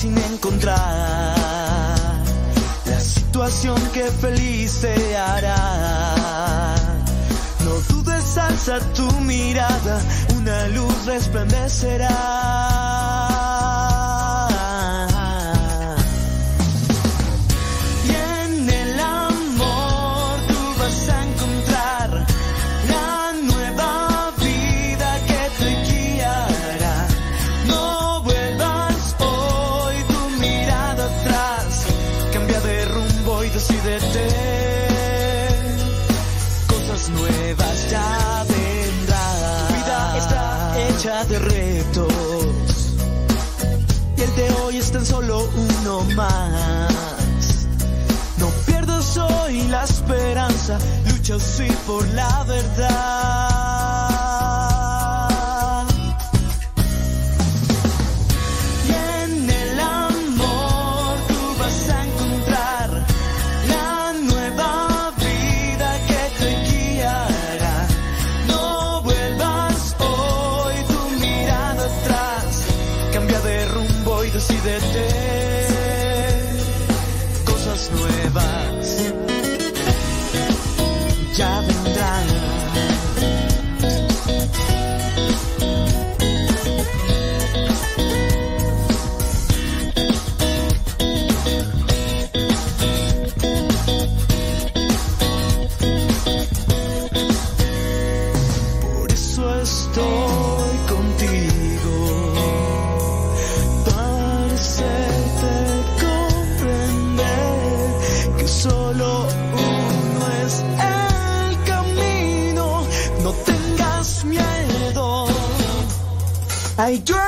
sin encontrar la situación que feliz te hará. No dudes, alza tu mirada, una luz resplandecerá. Lucha sí por la verdad. Ahí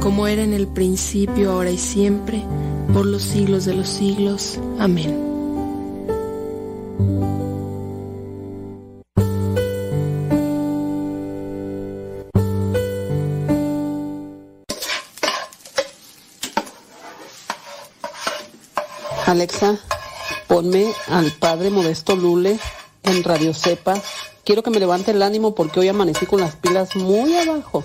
como era en el principio, ahora y siempre, por los siglos de los siglos. Amén. Alexa, ponme al Padre Modesto Lule en Radio Cepa. Quiero que me levante el ánimo porque hoy amanecí con las pilas muy abajo.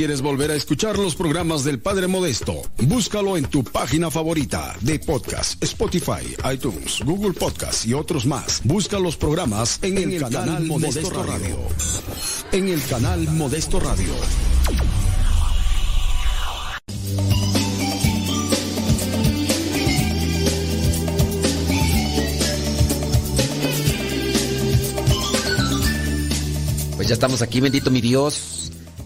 quieres volver a escuchar los programas del Padre Modesto, búscalo en tu página favorita de podcast, Spotify, iTunes, Google Podcast y otros más. Busca los programas en, el, canal, Modesto, Radio. En el canal Modesto Radio. Pues ya estamos aquí, bendito mi Dios.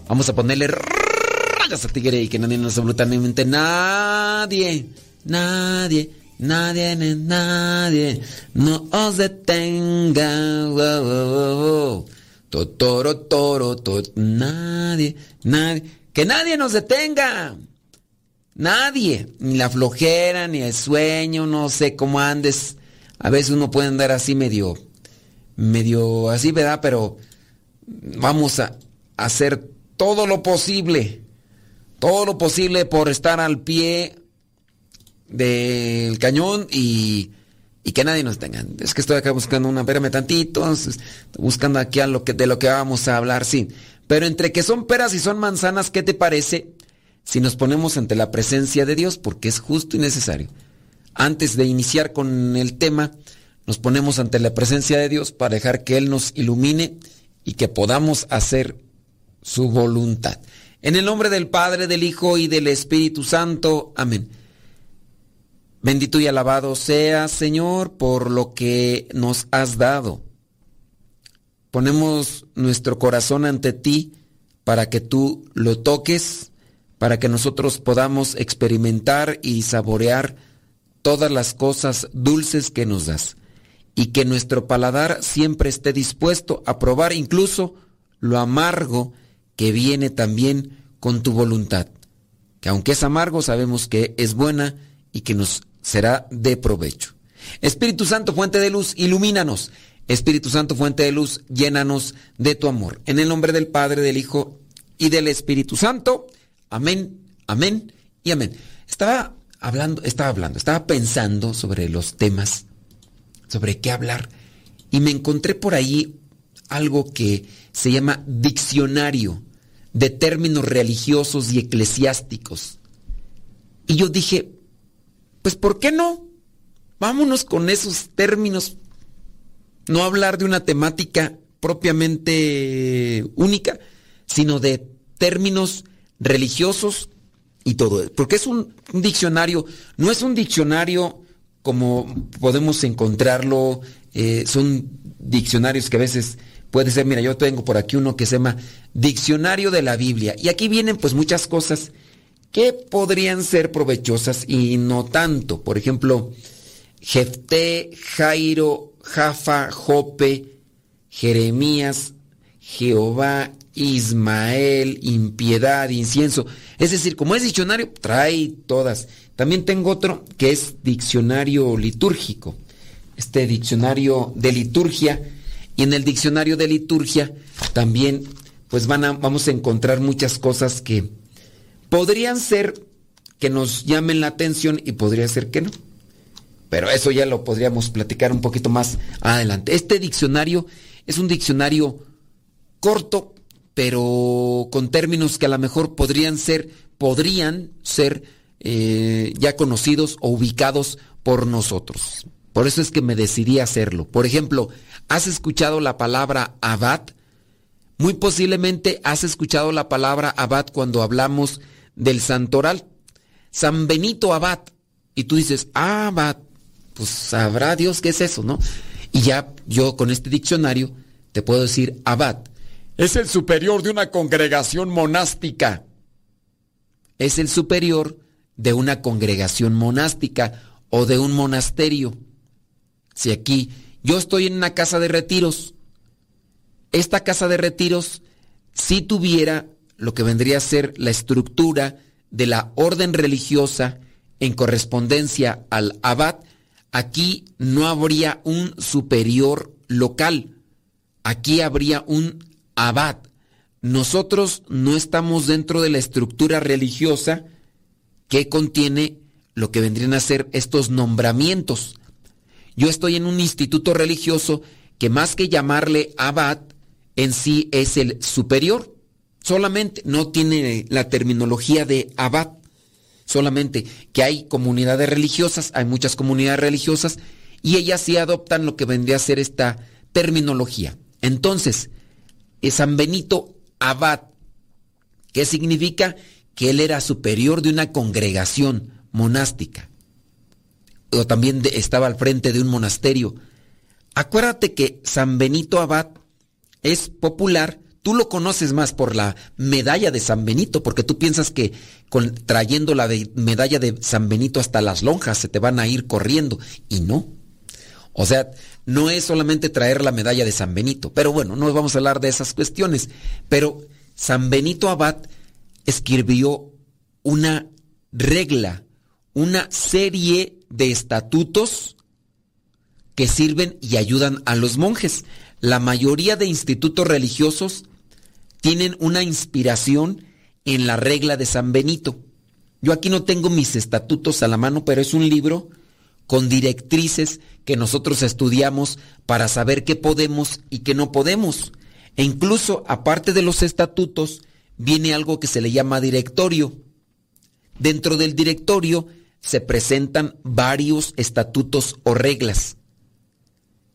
Vamos a ponerle rayas a tigre y que nadie nos absolutamente nadie, nadie, nadie, nadie, no os detenga. Wow, wow. Totoro, toro, to, nadie, nadie, que nadie nos detenga. Nadie, ni la flojera, ni el sueño, no sé cómo andes. A veces uno puede andar así medio, medio así, ¿verdad? Pero vamos a hacer todo lo posible, todo lo posible por estar al pie del cañón y, y que nadie nos tenga. Es que estoy acá buscando una, espérame tantito, buscando aquí a lo que, de lo que vamos a hablar, sí. Pero entre que son peras y son manzanas, ¿qué te parece si nos ponemos ante la presencia de Dios? Porque es justo y necesario. Antes de iniciar con el tema, nos ponemos ante la presencia de Dios para dejar que Él nos ilumine y que podamos hacer su voluntad. En el nombre del Padre, del Hijo y del Espíritu Santo. Amén. Bendito y alabado sea, Señor, por lo que nos has dado. Ponemos nuestro corazón ante ti para que tú lo toques, para que nosotros podamos experimentar y saborear todas las cosas dulces que nos das y que nuestro paladar siempre esté dispuesto a probar incluso lo amargo que viene también con tu voluntad, que aunque es amargo sabemos que es buena y que nos será de provecho. Espíritu Santo, fuente de luz, ilumínanos. Espíritu Santo, fuente de luz, llénanos de tu amor. En el nombre del Padre, del Hijo y del Espíritu Santo. Amén, amén y amén. Estaba hablando, estaba hablando, estaba pensando sobre los temas, sobre qué hablar, y me encontré por ahí algo que se llama diccionario de términos religiosos y eclesiásticos. Y yo dije, pues ¿por qué no? Vámonos con esos términos. No hablar de una temática propiamente única, sino de términos religiosos y todo. Porque es un, diccionario, no es un diccionario como podemos encontrarlo, eh, son diccionarios que a veces puede ser, mira, yo tengo por aquí uno que se llama Diccionario de la Biblia. Y aquí vienen pues muchas cosas que podrían ser provechosas y no tanto. Por ejemplo, Jefté, Jairo, Jafa, Jope, Jeremías, Jehová, Ismael, impiedad, incienso. Es decir, como es diccionario, trae todas. También tengo otro que es diccionario litúrgico. Este diccionario de liturgia. Y en el diccionario de liturgia también pues van a, vamos a encontrar muchas cosas que podrían ser que nos llamen la atención y podría ser que no. Pero eso ya lo podríamos platicar un poquito más adelante. Este diccionario es un diccionario corto, pero con términos que a lo mejor podrían ser, podrían ser eh, ya conocidos o ubicados por nosotros. Por eso es que me decidí a hacerlo. Por ejemplo, ¿has escuchado la palabra abad? Muy posiblemente has escuchado la palabra abad cuando hablamos del santoral. San Benito Abad. Y tú dices, ah, abad, pues sabrá Dios qué es eso, ¿no? Y ya yo con este diccionario te puedo decir abad. Es el superior de una congregación monástica. Es el superior de una congregación monástica o de un monasterio. Si aquí yo estoy en una casa de retiros, esta casa de retiros si tuviera lo que vendría a ser la estructura de la orden religiosa en correspondencia al abad, aquí no habría un superior local, aquí habría un abad. Nosotros no estamos dentro de la estructura religiosa que contiene lo que vendrían a ser estos nombramientos. Yo estoy en un instituto religioso que más que llamarle abad, en sí es el superior. Solamente no tiene la terminología de abad. Solamente que hay comunidades religiosas, hay muchas comunidades religiosas, y ellas sí adoptan lo que vendría a ser esta terminología. Entonces, San Benito Abad, ¿qué significa? Que él era superior de una congregación monástica. O también estaba al frente de un monasterio. Acuérdate que San Benito Abad es popular. Tú lo conoces más por la medalla de San Benito, porque tú piensas que trayendo la medalla de San Benito hasta las lonjas se te van a ir corriendo. Y no. O sea, no es solamente traer la medalla de San Benito. Pero bueno, no vamos a hablar de esas cuestiones. Pero San Benito Abad escribió una regla, una serie de estatutos que sirven y ayudan a los monjes. La mayoría de institutos religiosos tienen una inspiración en la regla de San Benito. Yo aquí no tengo mis estatutos a la mano, pero es un libro con directrices que nosotros estudiamos para saber qué podemos y qué no podemos. E incluso, aparte de los estatutos, viene algo que se le llama directorio. Dentro del directorio se presentan varios estatutos o reglas.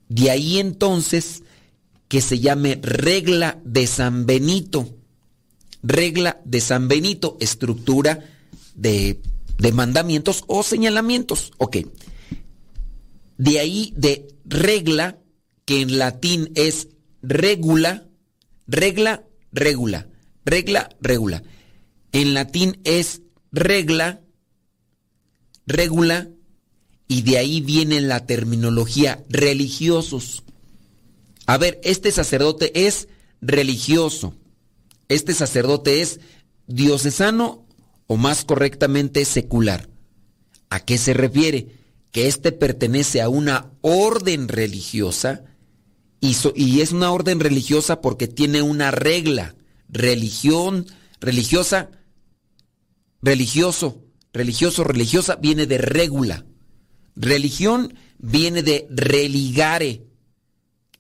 De ahí entonces que se llame regla de San Benito. Regla de San Benito, estructura de, mandamientos o señalamientos. Ok. De ahí de regla, que en latín es regula, regla, regula, regla, regula. En latín es regla, regula, y de ahí viene la terminología religiosos. A ver, este sacerdote es religioso. Este sacerdote es diocesano o más correctamente secular. ¿A qué se refiere? que éste pertenece a una orden religiosa y, y, es una orden religiosa porque tiene una regla. Religión, religiosa, religioso, religioso, religiosa viene de regula. Religión viene de religare,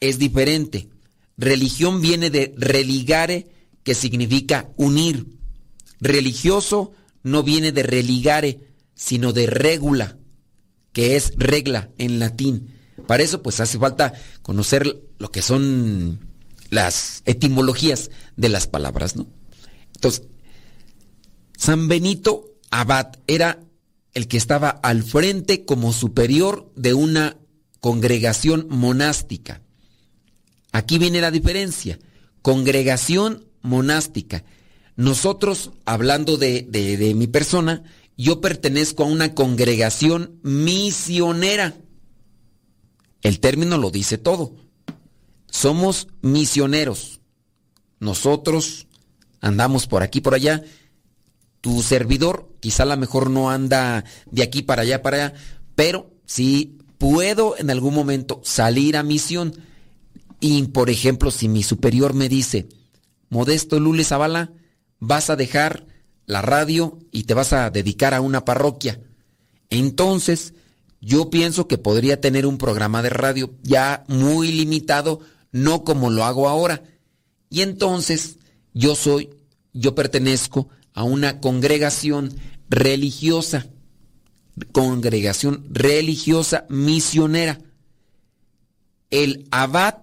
es diferente. Religión viene de religare, que significa unir. Religioso no viene de religare, sino de regula que es regla en latín. Para eso pues hace falta conocer lo que son las etimologías de las palabras, ¿no? Entonces, San Benito Abad era el que estaba al frente como superior de una congregación monástica. Aquí viene la diferencia. Congregación monástica. Nosotros, hablando de, de, mi persona, yo pertenezco a una congregación misionera. El término lo dice todo. Somos misioneros. Nosotros andamos por aquí, por allá. Tu servidor quizá a lo mejor no anda de aquí para allá, para allá, pero sí puedo en algún momento salir a misión. Y, por ejemplo, si mi superior me dice, Modesto Lule Zavala, vas a dejar la radio y te vas a dedicar a una parroquia. Entonces, yo pienso que podría tener un programa de radio ya muy limitado, no como lo hago ahora. Y entonces, yo soy, yo pertenezco a una congregación religiosa, congregación religiosa misionera. El abad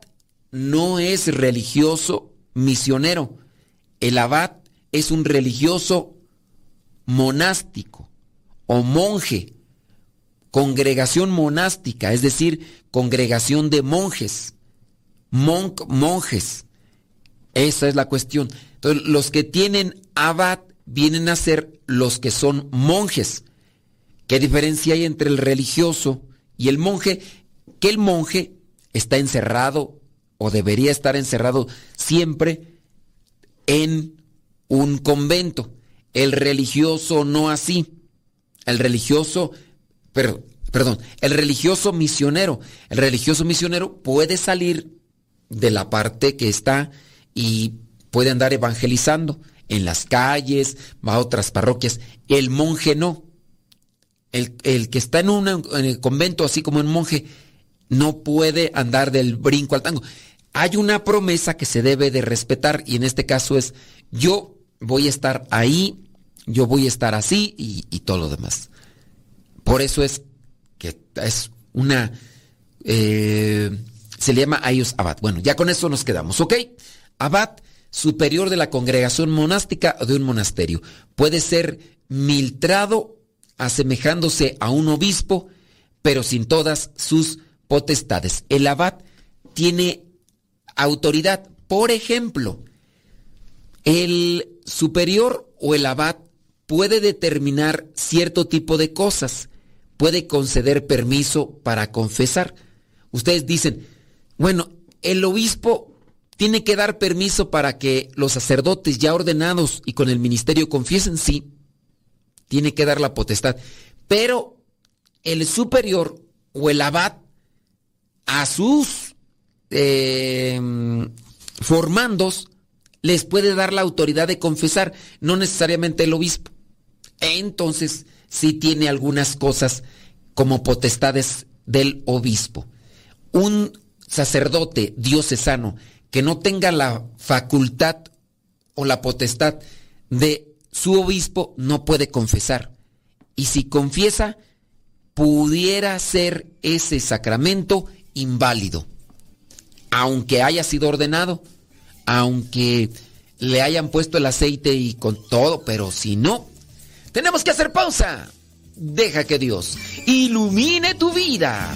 no es religioso misionero. El abad es un religioso monástico o monje, congregación monástica, es decir, congregación de monjes, monjes. Esa es la cuestión. Entonces, los que tienen abad vienen a ser los que son monjes. ¿Qué diferencia hay entre el religioso y el monje? Que el monje está encerrado o debería estar encerrado siempre en un convento. El religioso no así. El religioso, pero perdón, el religioso misionero. El religioso misionero puede salir de la parte que está y puede andar evangelizando en las calles, va a otras parroquias. El monje no. El, que está en, un en el convento, así como un monje, no puede andar del brinco al tango. Hay una promesa que se debe de respetar y en este caso es yo voy a estar ahí, yo voy a estar así y, todo lo demás. Por eso es que es una... Eh, se le llama a ellos abad. Bueno, ya con eso nos quedamos, ¿ok? Abad superior de la congregación monástica o de un monasterio. Puede ser miltrado asemejándose a un obispo, pero sin todas sus potestades. El abad tiene autoridad. Por ejemplo, el superior o el abad puede determinar cierto tipo de cosas, puede conceder permiso para confesar. Ustedes dicen, bueno, el obispo tiene que dar permiso para que los sacerdotes ya ordenados y con el ministerio confiesen, sí, tiene que dar la potestad. Pero el superior o el abad a sus eh, formandos les puede dar la autoridad de confesar, no necesariamente el obispo. Entonces, sí tiene algunas cosas como potestades del obispo. Un sacerdote diocesano que no tenga la facultad o la potestad de su obispo no puede confesar. Y si confiesa, pudiera ser ese sacramento inválido, aunque haya sido ordenado, aunque le hayan puesto el aceite y con todo, pero si no, tenemos que hacer pausa. Deja que Dios ilumine tu vida.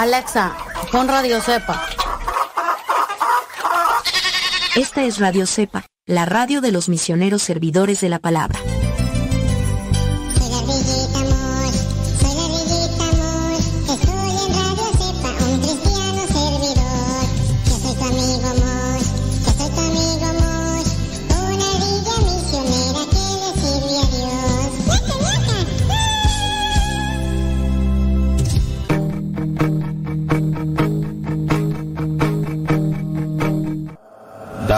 Alexa, pon Radio Cepa. Esta es Radio Cepa, la radio de los misioneros servidores de la palabra.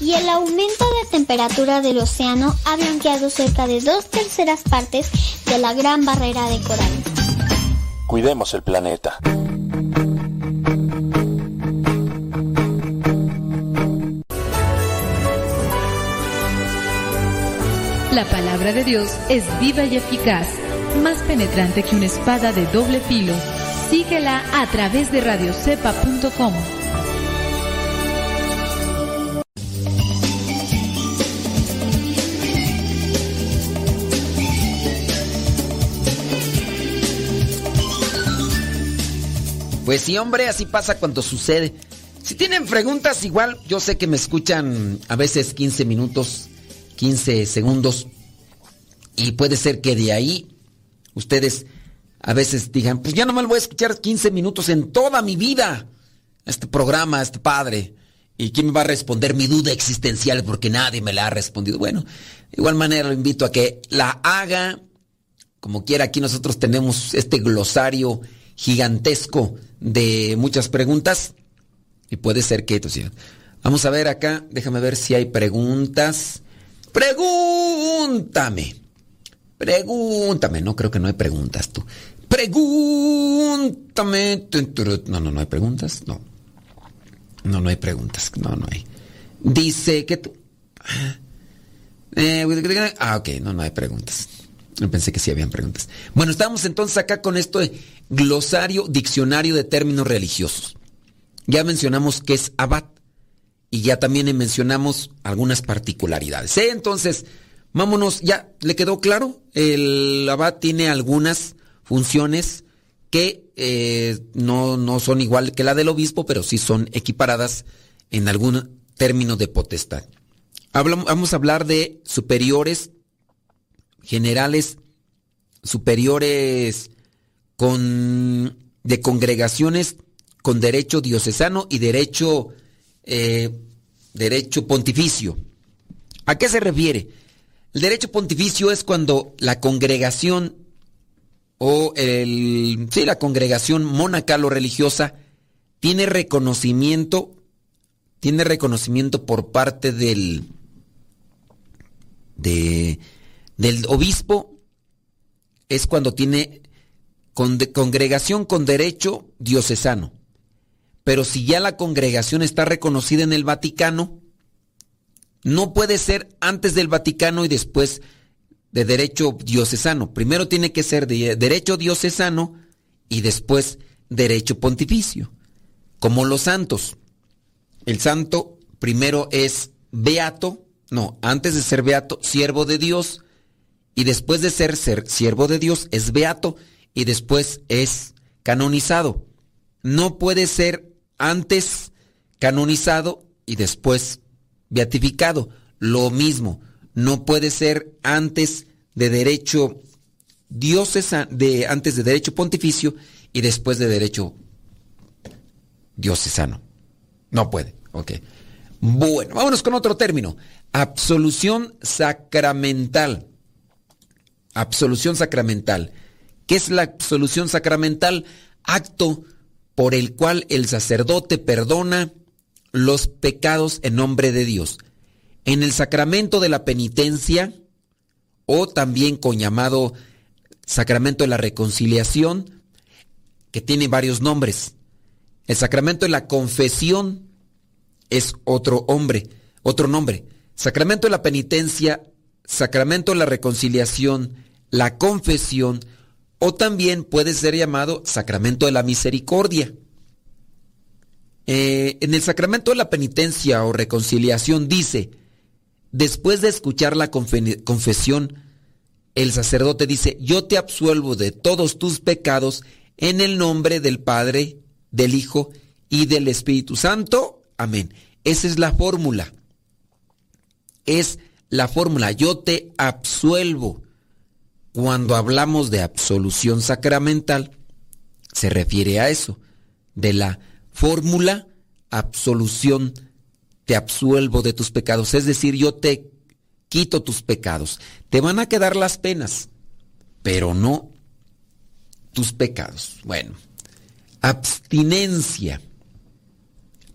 Y el aumento de temperatura del océano ha blanqueado cerca de dos terceras partes de la gran barrera de coral. Cuidemos el planeta. La palabra de Dios es viva y eficaz, más penetrante que una espada de doble filo. Síguela a través de radiocepa.com. Pues sí, hombre, así pasa cuando sucede. Si tienen preguntas, igual yo sé que me escuchan a veces 15 minutos, 15 segundos. Y puede ser que de ahí ustedes a veces digan, pues ya no me voy a escuchar 15 minutos en toda mi vida. Este programa, este padre. ¿Y quién me va a responder mi duda existencial? Porque nadie me la ha respondido. Bueno, de igual manera lo invito a que la haga. Como quiera, aquí nosotros tenemos este glosario gigantesco de muchas preguntas Y puede ser que... Entonces, vamos a ver acá, déjame ver si hay preguntas. Pregúntame. Pregúntame. No creo que no hay preguntas tú. Pregúntame. No, no, no hay preguntas. No. No, no hay preguntas. No, no hay. Dice que tú... Eh, ah, ok, no, no hay preguntas. Pensé que sí habían preguntas. Bueno, estamos entonces acá con esto de glosario, diccionario de términos religiosos. Ya mencionamos que es abad y ya también mencionamos algunas particularidades. ¿eh? Entonces, vámonos, ya le quedó claro, el abad tiene algunas funciones que eh, no, no son igual que la del obispo, pero sí son equiparadas en algún término de potestad. vamos a hablar de superiores generales, superiores con, de congregaciones con derecho diocesano y derecho, eh, derecho pontificio. ¿A qué se refiere? El derecho pontificio es cuando la congregación o el, sí, la congregación monacal o religiosa tiene reconocimiento, tiene reconocimiento por parte del, de, del obispo, es cuando tiene congregación con derecho diocesano. Pero si ya la congregación está reconocida en el Vaticano, no puede ser antes del Vaticano y después de derecho diocesano. Primero tiene que ser de derecho diocesano y después derecho pontificio. Como los santos. El santo primero es beato, no, antes de ser beato, siervo de Dios, y después de ser, ser siervo de Dios es beato y después es canonizado. No puede ser antes canonizado y después beatificado. Lo mismo no puede ser antes de derecho diocesano, de, antes de derecho pontificio y después de derecho diocesano. No puede, ok. Bueno, vámonos con otro término. Absolución sacramental. Absolución sacramental. ¿Qué es la absolución sacramental? Acto por el cual el sacerdote perdona los pecados en nombre de Dios en el sacramento de la penitencia, o también con llamado sacramento de la reconciliación, que tiene varios nombres. El sacramento de la confesión es otro hombre, otro nombre. Sacramento de la penitencia, sacramento de la reconciliación, la confesión, o también puede ser llamado sacramento de la misericordia. Eh, en el sacramento de la penitencia o reconciliación dice, después de escuchar la confesión, el sacerdote dice, yo te absuelvo de todos tus pecados en el nombre del Padre, del Hijo y del Espíritu Santo. Amén. Esa es la fórmula. Es la fórmula. Yo te absuelvo. Cuando hablamos de absolución sacramental, se refiere a eso, de la fórmula absolución te absuelvo de tus pecados, es decir, yo te quito tus pecados. Te van a quedar las penas, pero no tus pecados. Bueno, abstinencia,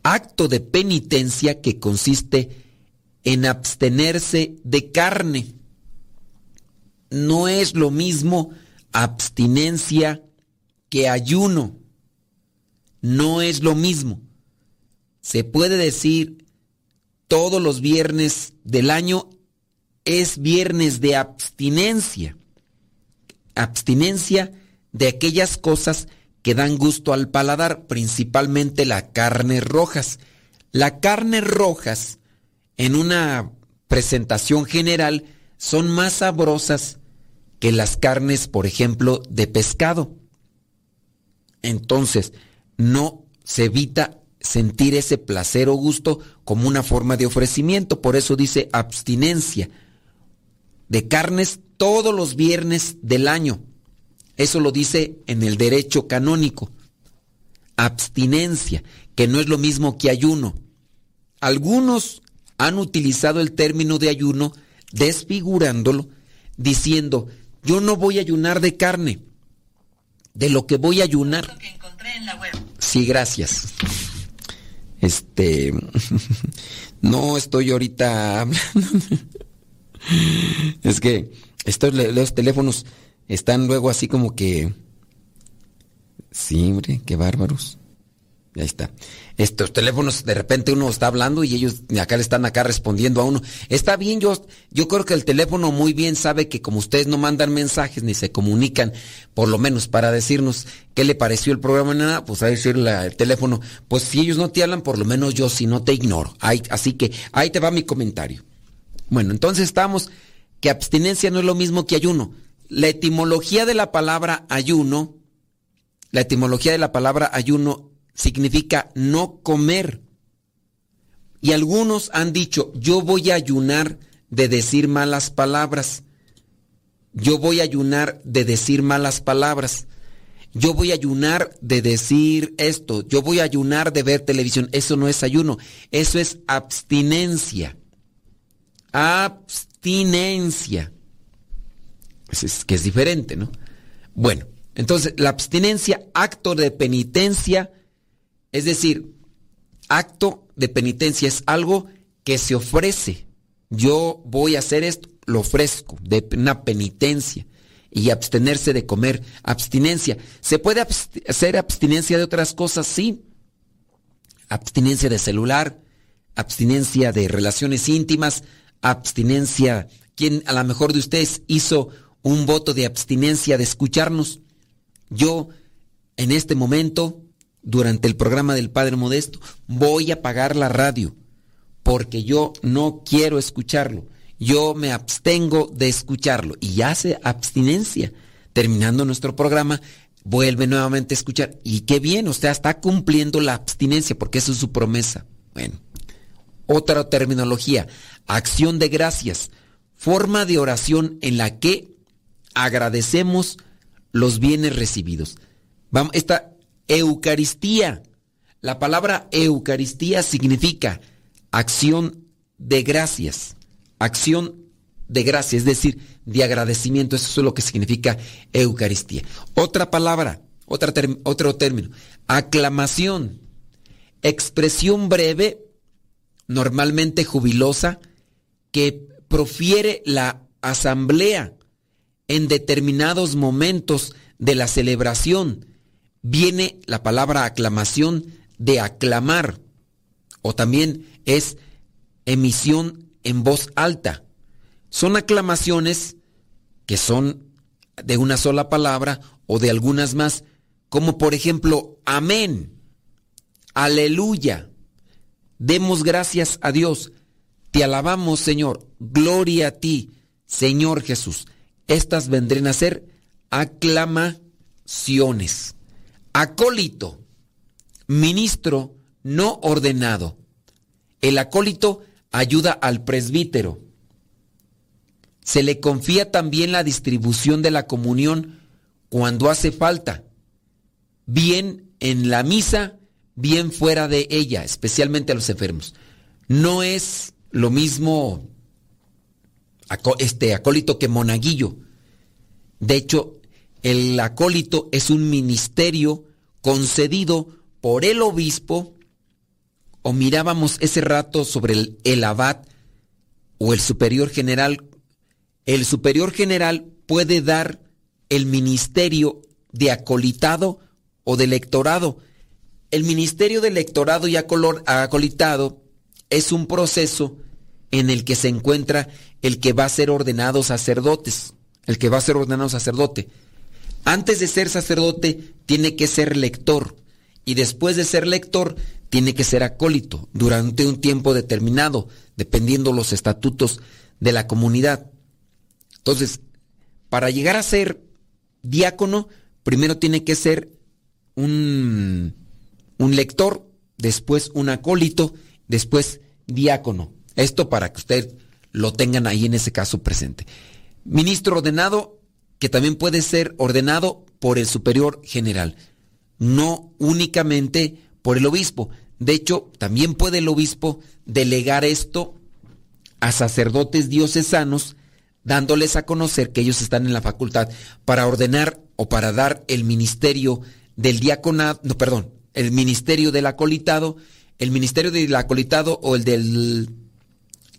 acto de penitencia que consiste en abstenerse de carne. No es lo mismo abstinencia que ayuno. No es lo mismo. Se puede decir todos los viernes del año es viernes de abstinencia. Abstinencia de aquellas cosas que dan gusto al paladar, principalmente la carne rojas. La carne rojas, en una presentación general, son más sabrosas que las carnes, por ejemplo, de pescado. Entonces, no se evita sentir ese placer o gusto como una forma de ofrecimiento. Por eso dice abstinencia de carnes todos los viernes del año. Eso lo dice en el derecho canónico. Abstinencia, que no es lo mismo que ayuno. Algunos han utilizado el término de ayuno desfigurándolo, diciendo, yo no voy a ayunar de carne, de lo que voy a ayunar. Sí, gracias. Este, no estoy ahorita hablando. Es que estos los teléfonos están luego así como que... Sí, hombre, qué bárbaros. Ahí está. Estos teléfonos, de repente uno está hablando y ellos acá le están acá respondiendo a uno. Está bien, yo, yo creo que el teléfono muy bien sabe que como ustedes no mandan mensajes ni se comunican, por lo menos para decirnos qué le pareció el programa, nada, pues a decir el teléfono, pues si ellos no te hablan, por lo menos yo si no te ignoro. así que ahí te va mi comentario. Bueno, entonces estamos que abstinencia no es lo mismo que ayuno. La etimología de la palabra ayuno, la etimología de la palabra ayuno significa no comer. Y algunos han dicho, yo voy a ayunar de decir malas palabras. Yo voy a ayunar de decir malas palabras. Yo voy a ayunar de decir esto. Yo voy a ayunar de ver televisión. Eso no es ayuno. Eso es abstinencia. Abstinencia. Es, que es diferente, ¿no? Bueno, entonces la abstinencia, acto de penitencia, es decir, acto de penitencia es algo que se ofrece. Yo voy a hacer esto, lo ofrezco, de una penitencia. Y abstenerse de comer, abstinencia. ¿Se puede hacer abstinencia de otras cosas? Sí. Abstinencia de celular, abstinencia de relaciones íntimas, abstinencia. ¿Quién a lo mejor de ustedes hizo un voto de abstinencia de escucharnos? Yo, en este momento, durante el programa del Padre Modesto, voy a apagar la radio porque yo no quiero escucharlo. Yo me abstengo de escucharlo y hace abstinencia. Terminando nuestro programa, vuelve nuevamente a escuchar. Y qué bien, usted está cumpliendo la abstinencia porque eso es su promesa. Bueno, otra terminología, acción de gracias, forma de oración en la que agradecemos los bienes recibidos. Vamos, esta Eucaristía. La palabra Eucaristía significa acción de gracias. Acción de gracias, es decir, de agradecimiento. Eso es lo que significa Eucaristía. Otra palabra, otro término. Aclamación. Expresión breve, normalmente jubilosa, que profiere la asamblea en determinados momentos de la celebración viene la palabra aclamación de aclamar o también es emisión en voz alta. Son aclamaciones que son de una sola palabra o de algunas más, como por ejemplo, amén, aleluya, demos gracias a Dios, te alabamos Señor, gloria a ti, Señor Jesús. Estas vendrán a ser aclamaciones. Acólito, ministro no ordenado. El acólito ayuda al presbítero. Se le confía también la distribución de la comunión cuando hace falta, bien en la misa, bien fuera de ella, especialmente a los enfermos. No es lo mismo este acólito que monaguillo. De hecho, el acólito es un ministerio concedido por el obispo, o mirábamos ese rato sobre el, abad o el superior general. El superior general puede dar el ministerio de acolitado o de lectorado. El ministerio de lectorado y acolitado es un proceso en el que se encuentra el que va a ser ordenado sacerdotes, el que va a ser ordenado sacerdote. Antes de ser sacerdote tiene que ser lector y después de ser lector tiene que ser acólito durante un tiempo determinado, dependiendo los estatutos de la comunidad. Entonces, para llegar a ser diácono, primero tiene que ser un, un lector, después un acólito, después diácono. Esto para que usted lo tengan ahí en ese caso presente. Ministro ordenado que también puede ser ordenado por el superior general, no únicamente por el obispo. De hecho, también puede el obispo delegar esto a sacerdotes diocesanos, dándoles a conocer que ellos están en la facultad para ordenar o para dar el ministerio del diaconado, no, perdón, el ministerio del acolitado, el ministerio del acolitado o el del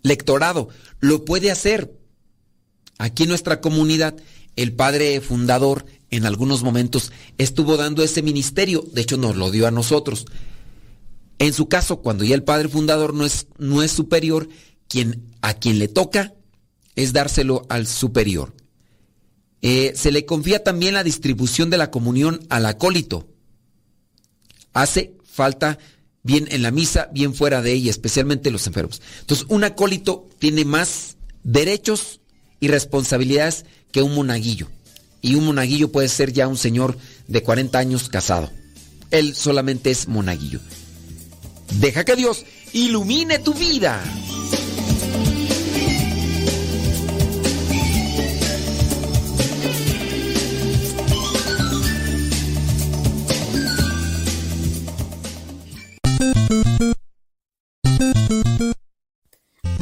lectorado. Lo puede hacer. Aquí en nuestra comunidad, el padre fundador en algunos momentos estuvo dando ese ministerio, de hecho nos lo dio a nosotros. En su caso, cuando ya el padre fundador no es, no es superior, quien, a quien le toca es dárselo al superior. Eh, se le confía también la distribución de la comunión al acólito. Hace falta bien en la misa, bien fuera de ella, especialmente los enfermos. Entonces, un acólito tiene más derechos y responsabilidades que un monaguillo. Y un monaguillo puede ser ya un señor de 40 años casado. Él solamente es monaguillo. Deja que Dios ilumine tu vida.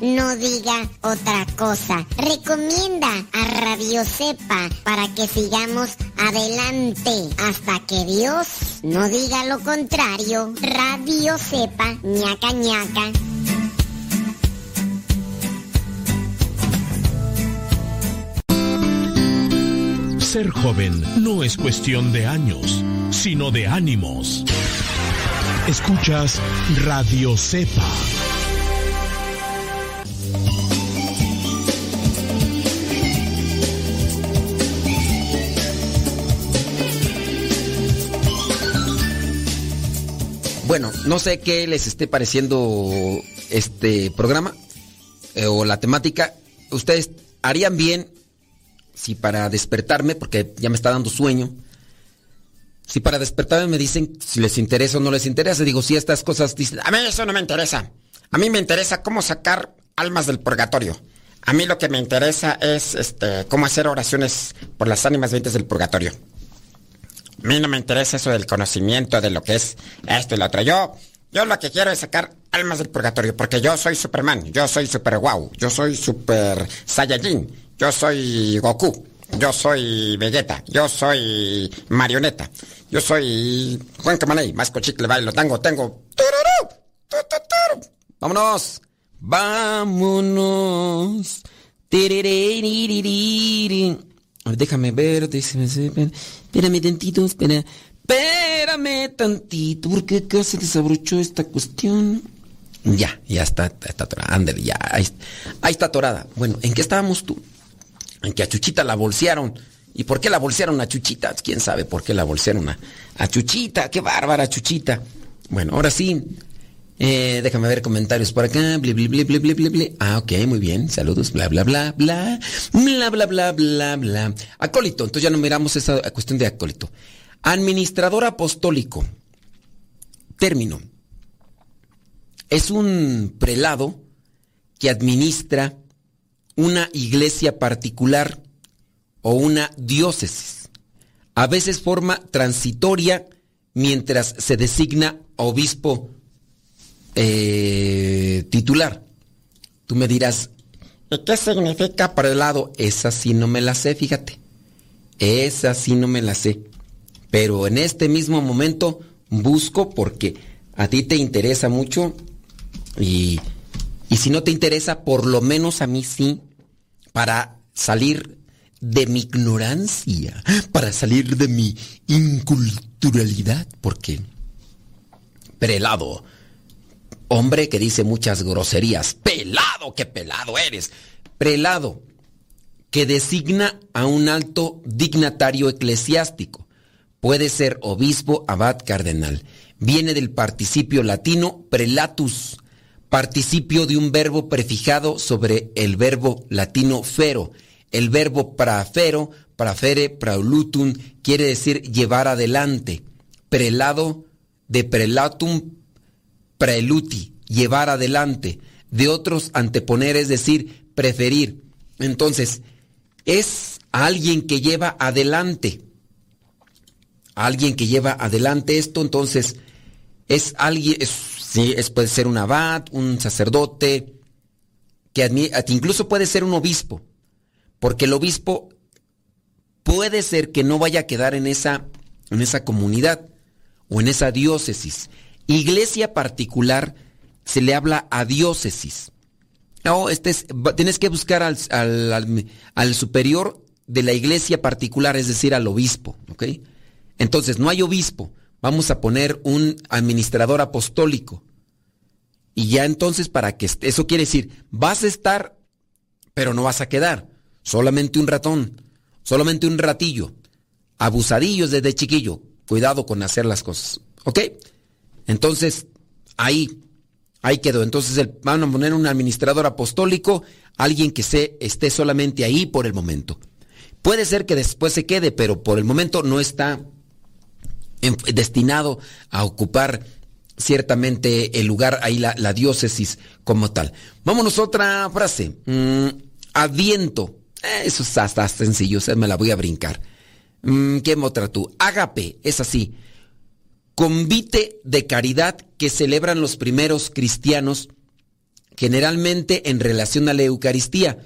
no diga otra cosa. Recomienda a Radio Cepa para que sigamos adelante hasta que Dios no diga lo contrario. Radio Cepa, ñaca ñaca. Ser joven no es cuestión de años, sino de ánimos. Escuchas Radio Cepa. Bueno, no sé qué les esté pareciendo este programa eh, o la temática. Ustedes harían bien si para despertarme, porque ya me está dando sueño, si para despertarme me dicen si les interesa o no les interesa, digo, si estas cosas dicen, A mí eso no me interesa. A mí me interesa cómo sacar almas del purgatorio. A mí lo que me interesa es este, cómo hacer oraciones por las ánimas vientes del purgatorio. A mí no me interesa eso del conocimiento de lo que es esto y lo otro. Yo, yo lo que quiero es sacar almas del purgatorio, porque yo soy Superman, yo soy Super Wow, yo soy Super Saiyajin, yo soy Goku, yo soy Vegeta, yo soy Marioneta, yo soy Juan Camaney, más cochicle bailo tango, tengo. ¡Vámonos! ¡Vámonos! A ver, déjame ver, déjame, espérame tantito, espera, espérame tantito, porque acá se desabrochó esta cuestión. Ya, ya está, está atorada, ándale, ya, ahí, ahí está atorada. Bueno, ¿en qué estábamos tú? En que a Chuchita la bolsearon. ¿Y por qué la bolsearon a Chuchita? ¿Quién sabe por qué la bolsearon a, a Chuchita? ¡Qué bárbara Chuchita! Bueno, ahora sí, eh, déjame ver comentarios por acá. Ah, ok, muy bien. Saludos. Bla, bla, bla, bla. Bla, bla, bla, bla, bla. Acólito. Entonces ya no miramos esa cuestión de acólito. Administrador apostólico. Término. Es un prelado que administra una iglesia particular o una diócesis. A veces forma transitoria mientras se designa obispo eh, titular. Tú me dirás, ¿y qué significa prelado? Esa sí no me la sé, fíjate. Esa sí no me la sé. Pero en este mismo momento busco porque a ti te interesa mucho y, y si no te interesa, por lo menos a mí sí, para salir de mi ignorancia, para salir de mi inculturalidad, porque prelado, hombre que dice muchas groserías, pelado, qué pelado eres, prelado, que designa a un alto dignatario eclesiástico. puede ser obispo, abad, cardenal. Viene del participio latino prelatus, participio de un verbo prefijado sobre el verbo latino fero. El verbo prafero, prafere, praulutum, quiere decir llevar adelante. Prelado de prelatum preluti, llevar adelante. De otros anteponer, es decir, preferir. Entonces, es alguien que lleva adelante. Alguien que lleva adelante esto, entonces, es alguien, sí, es, puede ser un abad, un sacerdote, que incluso puede ser un obispo, porque el obispo puede ser que no vaya a quedar en esa, en esa comunidad o en esa diócesis. Iglesia particular se le habla a diócesis. No, este es, tienes que buscar al, al, superior de la iglesia particular, es decir, al obispo, ¿ok? Entonces, no hay obispo, vamos a poner un administrador apostólico. Y ya entonces, para que eso quiere decir, vas a estar, pero no vas a quedar. Solamente un ratón, solamente un ratillo. Abusadillos desde chiquillo. Cuidado con hacer las cosas. ¿Ok? Entonces, ahí, ahí quedó. Entonces el, van a poner un administrador apostólico, alguien que se, esté solamente ahí por el momento. Puede ser que después se quede, pero por el momento no está destinado a ocupar ciertamente el lugar, ahí la, diócesis como tal. Vámonos a otra frase. Mm, adviento. Eh, eso está, está sencillo, me la voy a brincar. Mm, ¿Qué otra tú? Ágape, es así convite de caridad que celebran los primeros cristianos, generalmente en relación a la Eucaristía.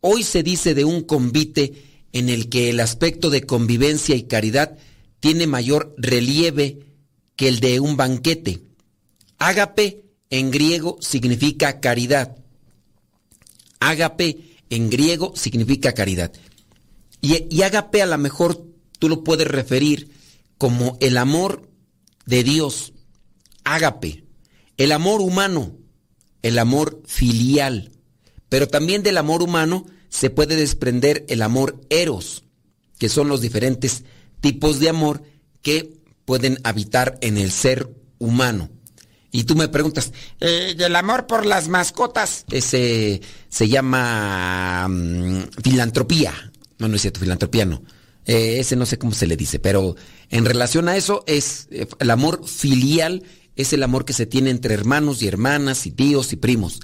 Hoy se dice de un convite en el que el aspecto de convivencia y caridad tiene mayor relieve que el de un banquete. Ágape en griego significa caridad. Ágape en griego significa caridad. Y, y ágape a lo mejor tú lo puedes referir como el amor de Dios, ágape, el amor humano, el amor filial, pero también del amor humano se puede desprender el amor eros, que son los diferentes tipos de amor que pueden habitar en el ser humano. Y tú me preguntas, eh, ¿el amor por las mascotas? Ese se llama mm, filantropía. No, no es cierto, filantropía no. Eh, ese no sé cómo se le dice, pero en relación a eso es eh, el amor filial, es el amor que se tiene entre hermanos y hermanas y tíos y primos.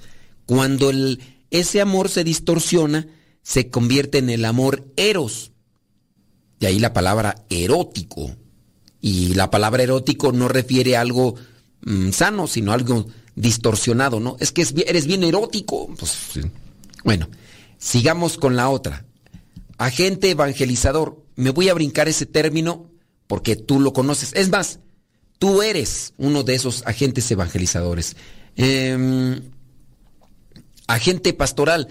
Cuando el, ese amor se distorsiona, se convierte en el amor eros. De ahí la palabra erótico. Y la palabra erótico no refiere a algo mm, sano, sino a algo distorsionado, ¿no? Es que eres bien erótico. Pues, bueno, sigamos con la otra. Agente evangelizador me voy a brincar ese término porque tú lo conoces. Es más, tú eres uno de esos agentes evangelizadores. Em, agente pastoral,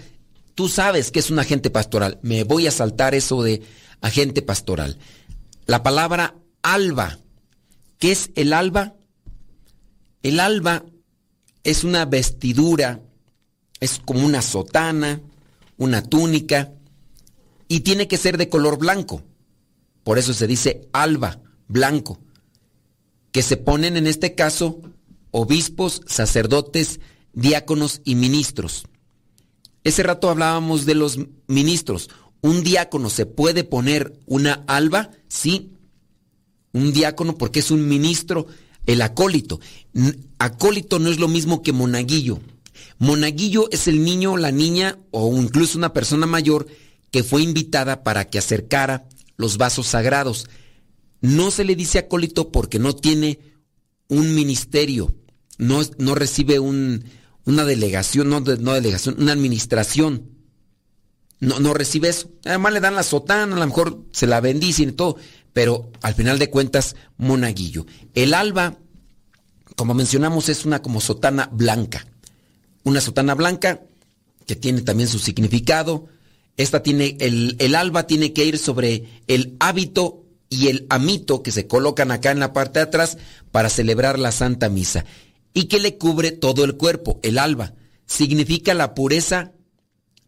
tú sabes que es un agente pastoral. Me voy a saltar eso de agente pastoral. La palabra alba. ¿Qué es el alba? El alba es una vestidura, es como una sotana, una túnica, y tiene que ser de color blanco. Por eso se dice alba, blanco, que se ponen en este caso obispos, sacerdotes, diáconos y ministros. Ese rato hablábamos de los ministros. ¿Un diácono se puede poner una alba? Sí. Un diácono porque es un ministro, el acólito. Acólito no es lo mismo que monaguillo. Monaguillo es el niño, la niña o incluso una persona mayor que fue invitada para que acercara los vasos sagrados. No se le dice acólito porque no tiene un ministerio, no, no recibe un, una delegación, no, no, delegación, una administración. No, no recibe eso. Además le dan la sotana, a lo mejor se la bendicen y todo, pero al final de cuentas, monaguillo. El alba, como mencionamos, es una como sotana blanca. Una sotana blanca que tiene también su significado, esta tiene, el, el alba tiene que ir sobre el hábito y el amito que se colocan acá en la parte de atrás para celebrar la Santa Misa. Y que le cubre todo el cuerpo, el alba. Significa la pureza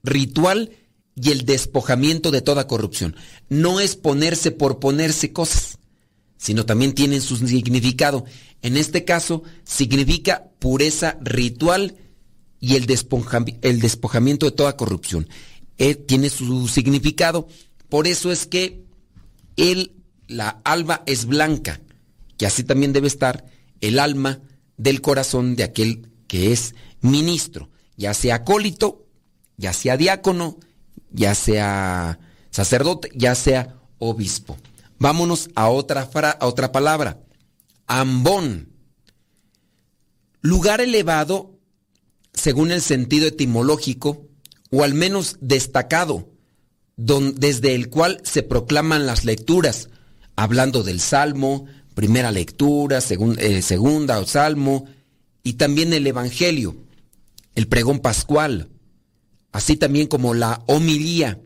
ritual y el despojamiento de toda corrupción. No es ponerse por ponerse cosas. sino también tienen su significado. En este caso, significa pureza ritual y el, el despojamiento de toda corrupción. Eh, tiene su significado. Por eso es que el, la alma es blanca, que así también debe estar el alma del corazón de aquel que es ministro, ya sea acólito, ya sea diácono, ya sea sacerdote, ya sea obispo. Vámonos a otra, a otra palabra. Ambón. Lugar elevado, según el sentido etimológico, o al menos destacado, desde el cual se proclaman las lecturas, hablando del Salmo, primera lectura, eh, segunda o Salmo, y también el Evangelio, el pregón pascual, así también como la homilía,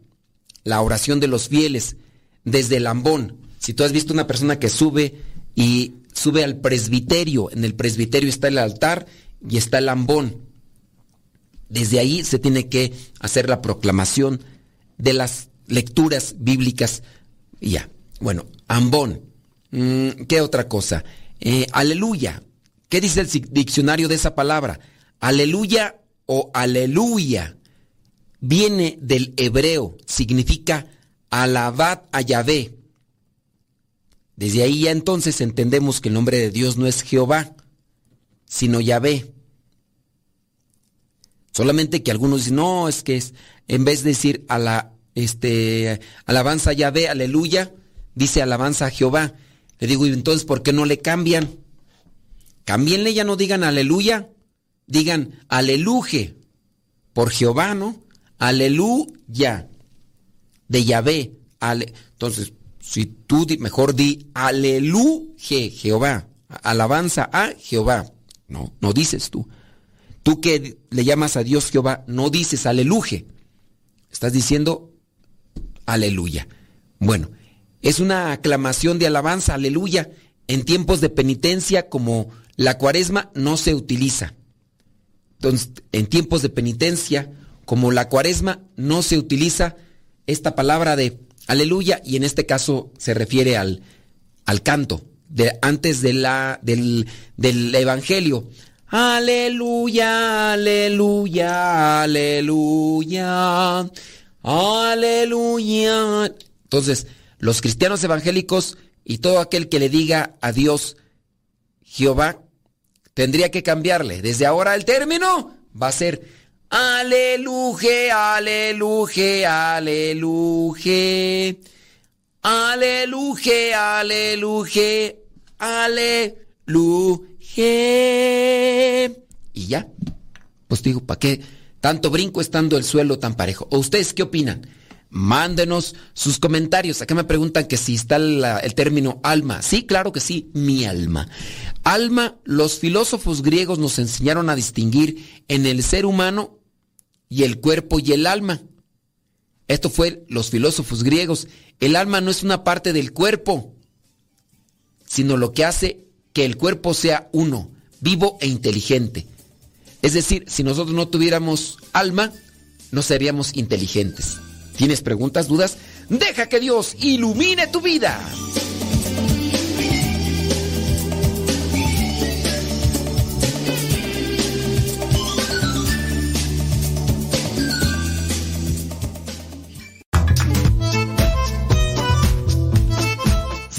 la oración de los fieles, desde el ambón. Si tú has visto una persona que sube y sube al presbiterio, en el presbiterio está el altar y está el ambón. Desde ahí se tiene que hacer la proclamación de las lecturas bíblicas. Ya, bueno, ambón. Mm, ¿Qué otra cosa? Eh, aleluya. ¿Qué dice el diccionario de esa palabra? Aleluya o aleluya viene del hebreo, significa alabad a Yahvé. Desde ahí ya entonces entendemos que el nombre de Dios no es Jehová, sino Yahvé. Solamente que algunos dicen, no, es que es, en vez de decir a la, este, alabanza Yahvé, aleluya, dice alabanza a Jehová. Le digo, ¿y entonces por qué no le cambian? Cambienle, ya no digan aleluya, digan aleluje, por Jehová, ¿no? Aleluya, de Yahvé. Entonces, si tú mejor di aleluje, Jehová, alabanza a Jehová. No, no dices tú. Tú que le llamas a Dios Jehová, no dices aleluje. Estás diciendo aleluya. Bueno, es una aclamación de alabanza, aleluya. En tiempos de penitencia como la cuaresma no se utiliza. Entonces, en tiempos de penitencia como la cuaresma no se utiliza esta palabra de aleluya y en este caso se refiere al, al canto de, antes de la, del, del evangelio. Aleluya, aleluya, aleluya, aleluya. Entonces, los cristianos evangélicos y todo aquel que le diga a Dios Jehová, tendría que cambiarle. Desde ahora el término va a ser aleluya, aleluya, aleluya. Aleluya, aleluya, Y ya. Pues digo, ¿para qué tanto brinco estando el suelo tan parejo? ¿O ustedes qué opinan? Mándenos sus comentarios. Acá me preguntan que si está el término alma. Sí, claro que sí, mi alma. Alma, los filósofos griegos nos enseñaron a distinguir en el ser humano y el cuerpo y el alma. Esto fue los filósofos griegos. El alma no es una parte del cuerpo, sino lo que hace que el cuerpo sea uno, vivo e inteligente. Es decir, si nosotros no tuviéramos alma, no seríamos inteligentes. ¿Tienes preguntas, dudas? Deja que Dios ilumine tu vida.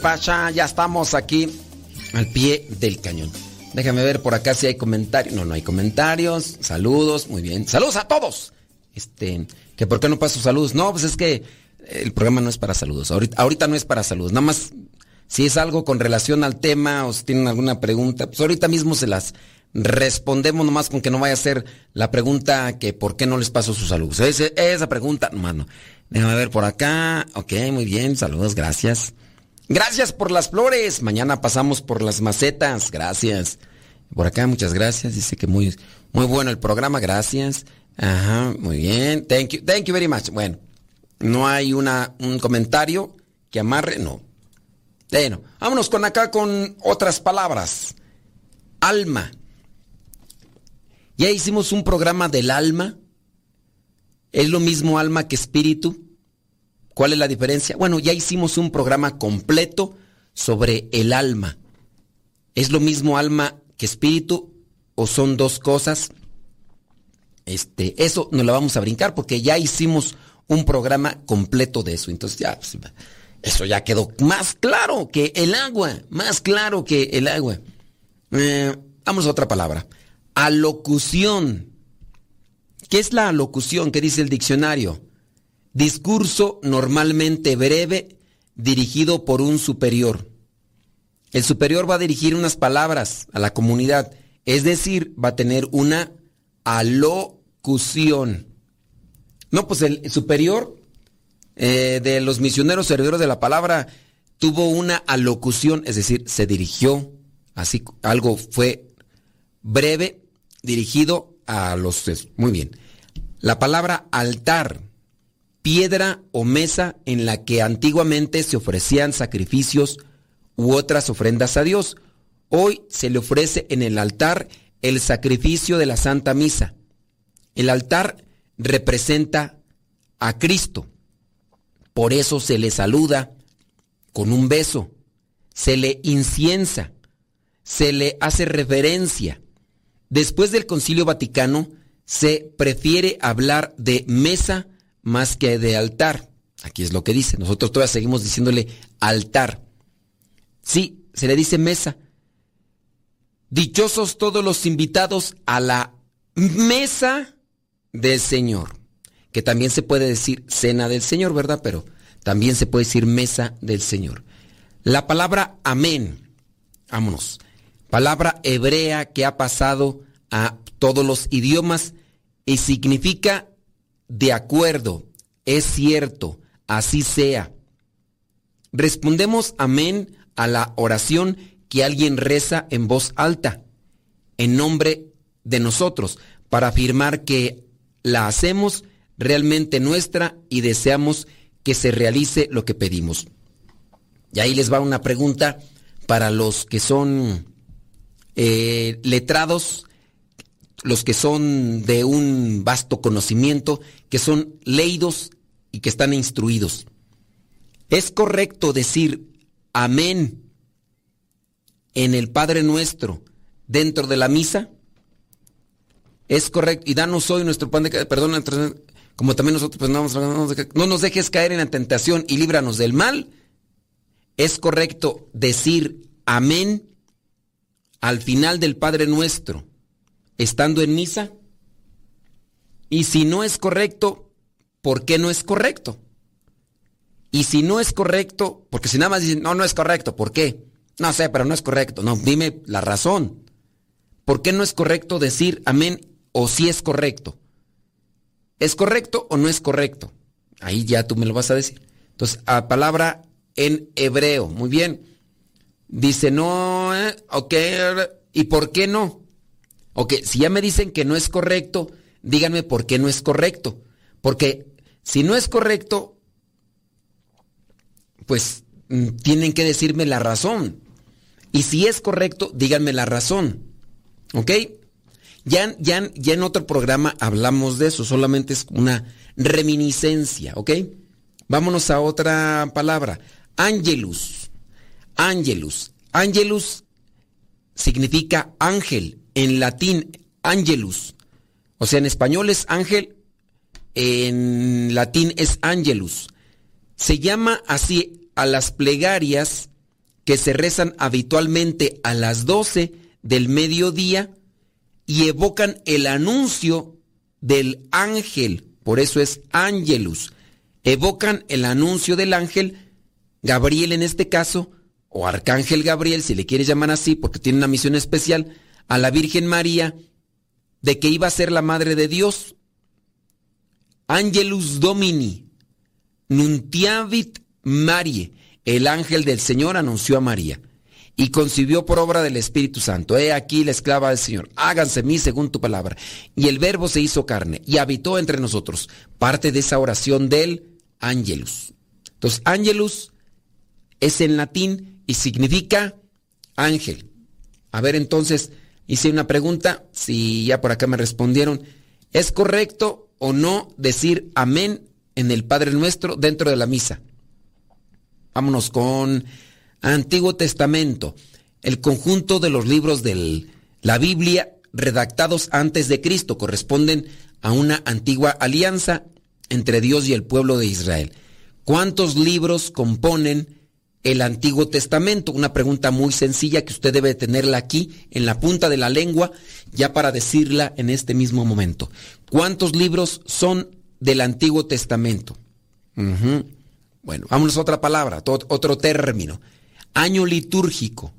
Pasa? Ya estamos aquí al pie del cañón. Déjame ver por acá si hay comentarios. No, no hay comentarios. Saludos, muy bien. Saludos a todos. Este, que por qué no paso saludos. No, pues es que el programa no es para saludos. Ahorita, no es para saludos. Nada más si es algo con relación al tema o si tienen alguna pregunta, pues ahorita mismo se las respondemos nomás con que no vaya a ser la pregunta que por qué no les paso sus saludos. esa pregunta, mano. Déjame ver por acá. Ok, muy bien. Saludos, gracias. Gracias por las flores. Mañana pasamos por las macetas. Gracias. Por acá, muchas gracias. Dice que muy, muy bueno el programa. Gracias. Ajá, muy bien. Thank you. Thank you very much. Bueno, no hay una, un comentario que amarre. No. Bueno, vámonos con acá con otras palabras. Alma. Ya hicimos un programa del alma. ¿Es lo mismo alma que espíritu? ¿Cuál es la diferencia? Bueno, ya hicimos un programa completo sobre el alma. ¿Es lo mismo alma que espíritu o son dos cosas? Este, eso nos la vamos a brincar porque ya hicimos un programa completo de eso. Entonces ya, pues, eso ya quedó más claro que el agua, más claro que el agua. Eh, vamos a otra palabra. Alocución. ¿Qué es la alocución? ¿Qué dice el diccionario? Discurso normalmente breve dirigido por un superior. El superior va a dirigir unas palabras a la comunidad, es decir, va a tener una alocución. No, pues el superior eh, de los misioneros servidores de la palabra tuvo una alocución, es decir, se dirigió, así algo fue breve, dirigido a los... Muy bien. La palabra altar, piedra o mesa en la que antiguamente se ofrecían sacrificios u otras ofrendas a Dios. Hoy se le ofrece en el altar el sacrificio de la Santa Misa. El altar representa a Cristo. Por eso se le saluda con un beso, se le inciensa, se le hace reverencia. Después del Concilio Vaticano se prefiere hablar de mesa más que de altar. Aquí es lo que dice. Nosotros todavía seguimos diciéndole altar. Sí, se le dice mesa. Dichosos todos los invitados a la mesa del Señor que también se puede decir cena del Señor, ¿verdad? Pero también se puede decir mesa del Señor. La palabra amén, vámonos, palabra hebrea que ha pasado a todos los idiomas y significa de acuerdo, es cierto, así sea. Respondemos amén a la oración que alguien reza en voz alta, en nombre de nosotros, para afirmar que la hacemos realmente nuestra y deseamos que se realice lo que pedimos. Y ahí les va una pregunta para los que son eh, letrados, los que son de un vasto conocimiento, que son leídos y que están instruidos. ¿Es correcto decir amén en el Padre nuestro dentro de la misa? Es correcto. Y danos hoy nuestro pan de... Perdón, como también nosotros pues no, no nos dejes caer en la tentación y líbranos del mal, es correcto decir amén al final del Padre Nuestro, estando en misa. Y si no es correcto, ¿por qué no es correcto? Y si no es correcto, porque si nada más dicen, no, no es correcto, ¿por qué? No sé, pero no es correcto. No, dime la razón. ¿Por qué no es correcto decir amén o si es correcto? ¿Es correcto o no es correcto? Ahí ya tú me lo vas a decir. Entonces, a palabra en hebreo. Muy bien. Dice, no, eh, ok, ¿y por qué no? Ok, si ya me dicen que no es correcto, díganme por qué no es correcto. Porque si no es correcto, pues mm, tienen que decirme la razón. Y si es correcto, díganme la razón. ¿Ok? Ya, ya, ya en otro programa hablamos de eso, solamente es una reminiscencia, ¿ok? Vámonos a otra palabra. Angelus. Angelus. Angelus significa ángel. En latín, angelus. O sea, en español es ángel, en latín es angelus. Se llama así a las plegarias que se rezan habitualmente a las 12 del mediodía y evocan el anuncio del ángel, por eso es ángelus. Evocan el anuncio del ángel, Gabriel en este caso, o Arcángel Gabriel, si le quieres llamar así, porque tiene una misión especial, a la Virgen María, de que iba a ser la madre de Dios. Angelus Domini, nuntiavit Marie, el ángel del Señor anunció a María y concibió por obra del Espíritu Santo. He aquí la esclava del Señor, háganse mí según tu palabra. Y el verbo se hizo carne y habitó entre nosotros. Parte de esa oración del Angelus. Entonces, Angelus es en latín y significa ángel. A ver, entonces, hice una pregunta, si ya por acá me respondieron, ¿es correcto o no decir amén en el Padre Nuestro dentro de la misa? Vámonos con Antiguo Testamento, el conjunto de los libros de la Biblia redactados antes de Cristo corresponden a una antigua alianza entre Dios y el pueblo de Israel. ¿Cuántos libros componen el Antiguo Testamento? Una pregunta muy sencilla que usted debe tenerla aquí en la punta de la lengua ya para decirla en este mismo momento. ¿Cuántos libros son del Antiguo Testamento? Bueno, vámonos a otra palabra, otro término. Año litúrgico.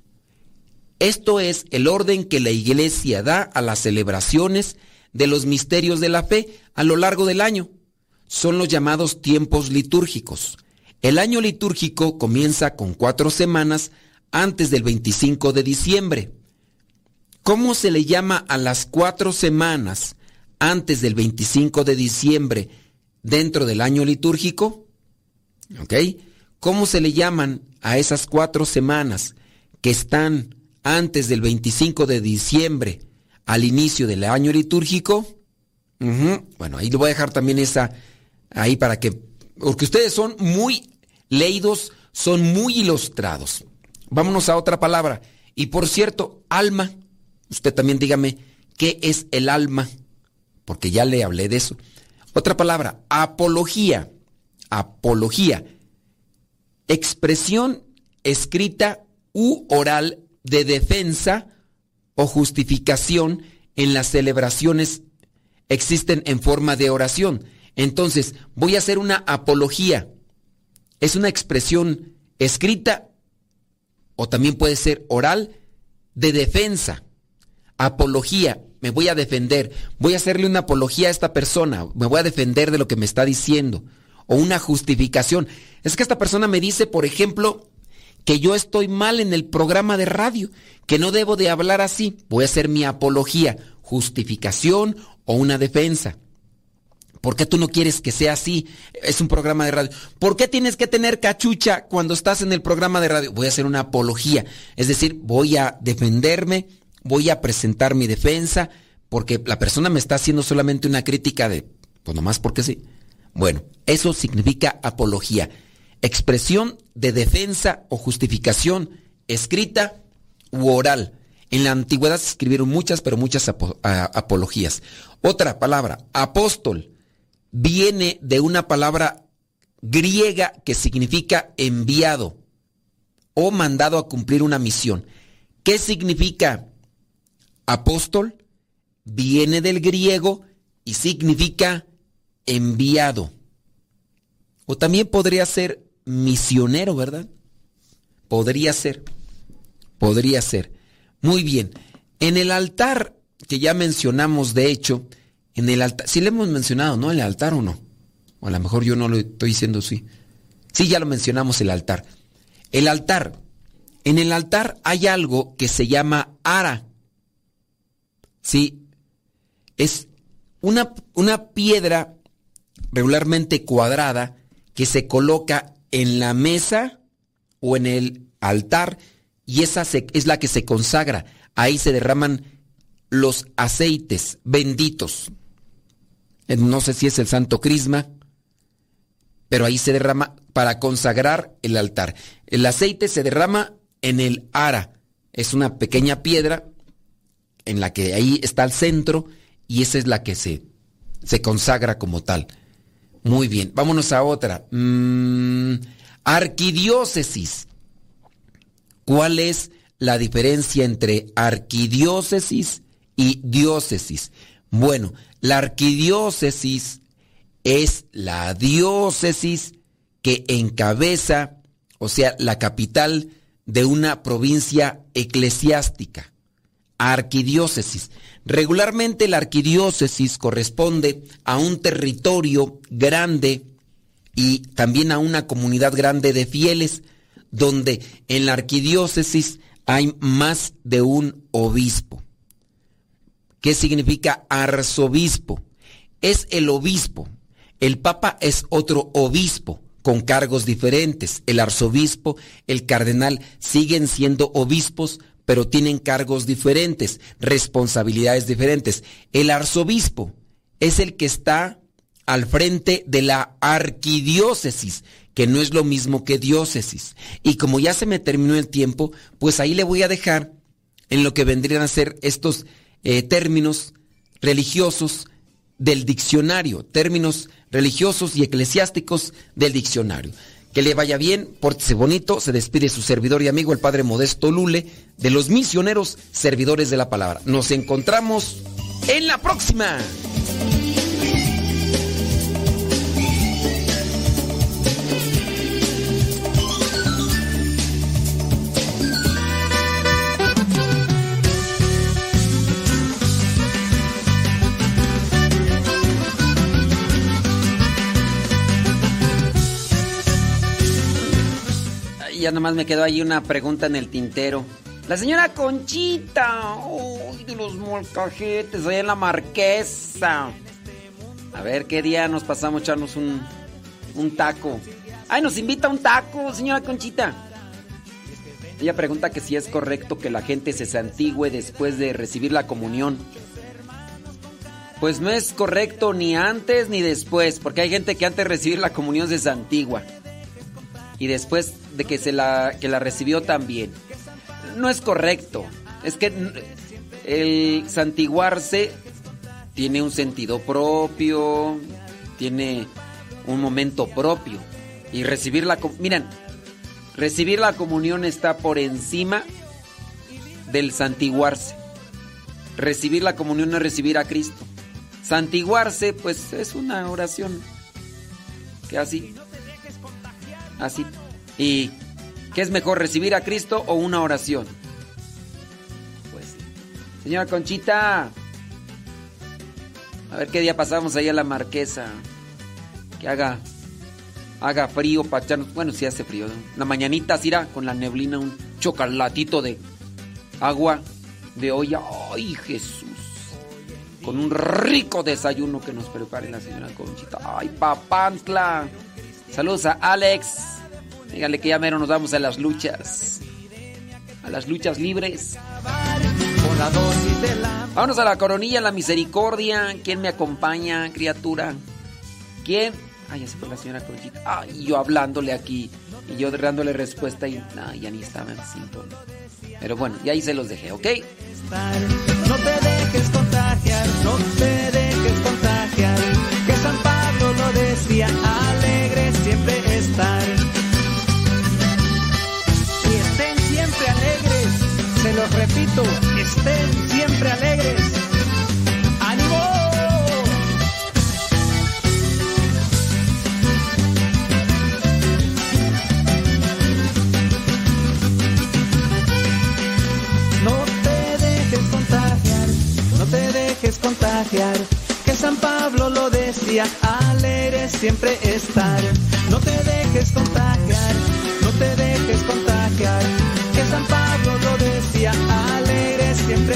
Esto es el orden que la iglesia da a las celebraciones de los misterios de la fe a lo largo del año. Son los llamados tiempos litúrgicos. El año litúrgico comienza con cuatro semanas antes del 25 de diciembre. ¿Cómo se le llama a las cuatro semanas antes del 25 de diciembre dentro del año litúrgico? ¿Ok? ¿Cómo se le llaman a esas cuatro semanas que están antes del 25 de diciembre al inicio del año litúrgico? Bueno, ahí le voy a dejar también esa ahí para que, porque ustedes son muy leídos, son muy ilustrados. Vámonos a otra palabra. Y por cierto, alma, usted también dígame, ¿qué es el alma? Porque ya le hablé de eso. Otra palabra, apología. Apología expresión escrita u oral de defensa o justificación en las celebraciones existen en forma de oración. Entonces, voy a hacer una apología. Es una expresión escrita o también puede ser oral de defensa. Apología, me voy a defender, voy a hacerle una apología a esta persona, me voy a defender de lo que me está diciendo o una justificación. Es que esta persona me dice, por ejemplo, que yo estoy mal en el programa de radio, que no debo de hablar así. Voy a hacer mi apología, justificación o una defensa. ¿Por qué tú no quieres que sea así? Es un programa de radio. ¿Por qué tienes que tener cachucha cuando estás en el programa de radio? Voy a hacer una apología. Es decir, voy a defenderme, voy a presentar mi defensa, porque la persona me está haciendo solamente una crítica de, pues nomás porque sí. Bueno, eso significa apología, expresión de defensa o justificación escrita u oral. En la antigüedad se escribieron muchas, pero muchas apologías. Otra palabra, apóstol, viene de una palabra griega que significa enviado o mandado a cumplir una misión. ¿Qué significa apóstol? Viene del griego y significa enviado. O también podría ser misionero, ¿verdad? Podría ser. Podría ser. Muy bien. En el altar que ya mencionamos, de hecho, en el altar, si le hemos mencionado, ¿no? El altar o no. O a lo mejor yo no lo estoy diciendo así. Sí, ya lo mencionamos el altar. El altar. En el altar hay algo que se llama ara. Sí. Es una, una piedra regularmente cuadrada que se coloca en la mesa o en el altar y esa es la que se consagra. Ahí se derraman los aceites benditos. Eh, no sé si es el Santo Crisma, pero ahí se derrama para consagrar el altar. El aceite se derrama en el ara. Es una pequeña piedra en la que ahí está el centro y esa es la que se, se consagra como tal. Muy bien, vámonos a otra. Mm, Arquidiócesis. ¿Cuál es la diferencia entre arquidiócesis y diócesis? Bueno, la arquidiócesis es la diócesis que encabeza, o sea, la capital de una provincia eclesiástica. Arquidiócesis. Regularmente la arquidiócesis corresponde a un territorio grande y también a una comunidad grande de fieles, donde en la arquidiócesis hay más de un obispo. ¿Qué significa arzobispo? Es el obispo. El papa es otro obispo con cargos diferentes. El arzobispo, el cardenal siguen siendo obispos, pero tienen cargos diferentes, responsabilidades diferentes. El arzobispo es el que está al frente de la arquidiócesis, que no es lo mismo que diócesis. Y como ya se me terminó el tiempo, pues ahí le voy a dejar en lo que vendrían a ser estos eh, términos religiosos del diccionario, términos religiosos y eclesiásticos del diccionario. Que le vaya bien, pórtese bonito, se despide su servidor y amigo el Padre Modesto Lule de los misioneros servidores de la palabra. Nos encontramos en la próxima. Ya nomás me quedó ahí una pregunta en el tintero. La señora Conchita, uy, de los molcajetes, allá en la marquesa. A ver qué día nos pasamos a echarnos un, un taco. Ay, nos invita un taco, señora Conchita. Ella pregunta que si es correcto que la gente se santigüe después de recibir la comunión. Pues no es correcto ni antes ni después, porque hay gente que antes de recibir la comunión se santigua. Y después de que se la, que la recibió también. No es correcto. Es que el santiguarse tiene un sentido propio, tiene un momento propio. Y recibir la... Miren, recibir la comunión está por encima del santiguarse. Recibir la comunión es recibir a Cristo. Santiguarse, pues es una oración. Que así. Así. ¿Y qué es mejor, recibir a Cristo o una oración? Pues, señora Conchita, a ver qué día pasamos ahí a la marquesa. Que haga, haga frío para echarnos. Bueno, si hace frío. La mañanita, irá con la neblina, un chocolatito de agua de olla. ¡Ay, Jesús! Con un rico desayuno que nos prepare la señora Conchita. ¡Ay, papantla! Saludos a Alex. Dígale que ya mero nos vamos a las luchas. A las luchas libres. Vámonos a la coronilla, la misericordia. ¿Quién me acompaña, criatura? ¿Quién? Ay, ya se fue la señora Conchita. Ay, yo hablándole aquí. Y yo dándole respuesta y nah, ya ni estaba en sintonía. Pero bueno, y ahí se los dejé, ¿ok? No te dejes contagiar, no te dejes contagiar. Que decía, alegre siempre estar. se los repito, estén siempre alegres. ¡Ánimo! No te dejes contagiar, no te dejes contagiar. Que San Pablo lo decía, alegres siempre estar. No te dejes contagiar, no te dejes contagiar. Que San Pablo lo decía, alegre siempre